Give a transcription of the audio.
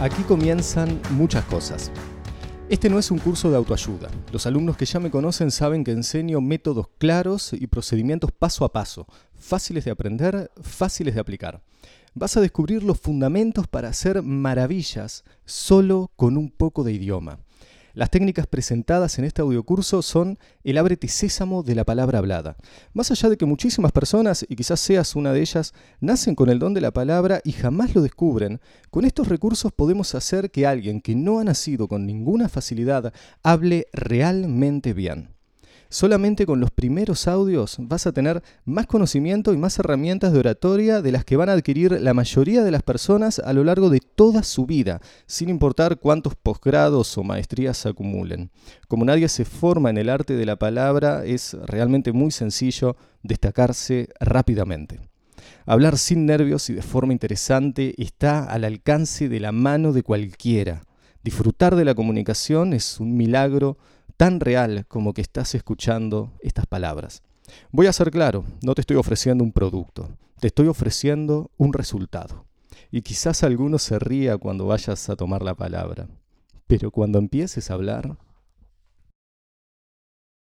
Aquí comienzan muchas cosas. Este no es un curso de autoayuda. Los alumnos que ya me conocen saben que enseño métodos claros y procedimientos paso a paso, fáciles de aprender, fáciles de aplicar. Vas a descubrir los fundamentos para hacer maravillas solo con un poco de idioma. Las técnicas presentadas en este audiocurso son el ábrete sésamo de la palabra hablada. Más allá de que muchísimas personas, y quizás seas una de ellas, nacen con el don de la palabra y jamás lo descubren, con estos recursos podemos hacer que alguien que no ha nacido con ninguna facilidad hable realmente bien. Solamente con los primeros audios vas a tener más conocimiento y más herramientas de oratoria de las que van a adquirir la mayoría de las personas a lo largo de toda su vida, sin importar cuántos posgrados o maestrías acumulen. Como nadie se forma en el arte de la palabra, es realmente muy sencillo destacarse rápidamente. Hablar sin nervios y de forma interesante está al alcance de la mano de cualquiera. Disfrutar de la comunicación es un milagro tan real como que estás escuchando estas palabras. Voy a ser claro, no te estoy ofreciendo un producto, te estoy ofreciendo un resultado. Y quizás alguno se ría cuando vayas a tomar la palabra, pero cuando empieces a hablar,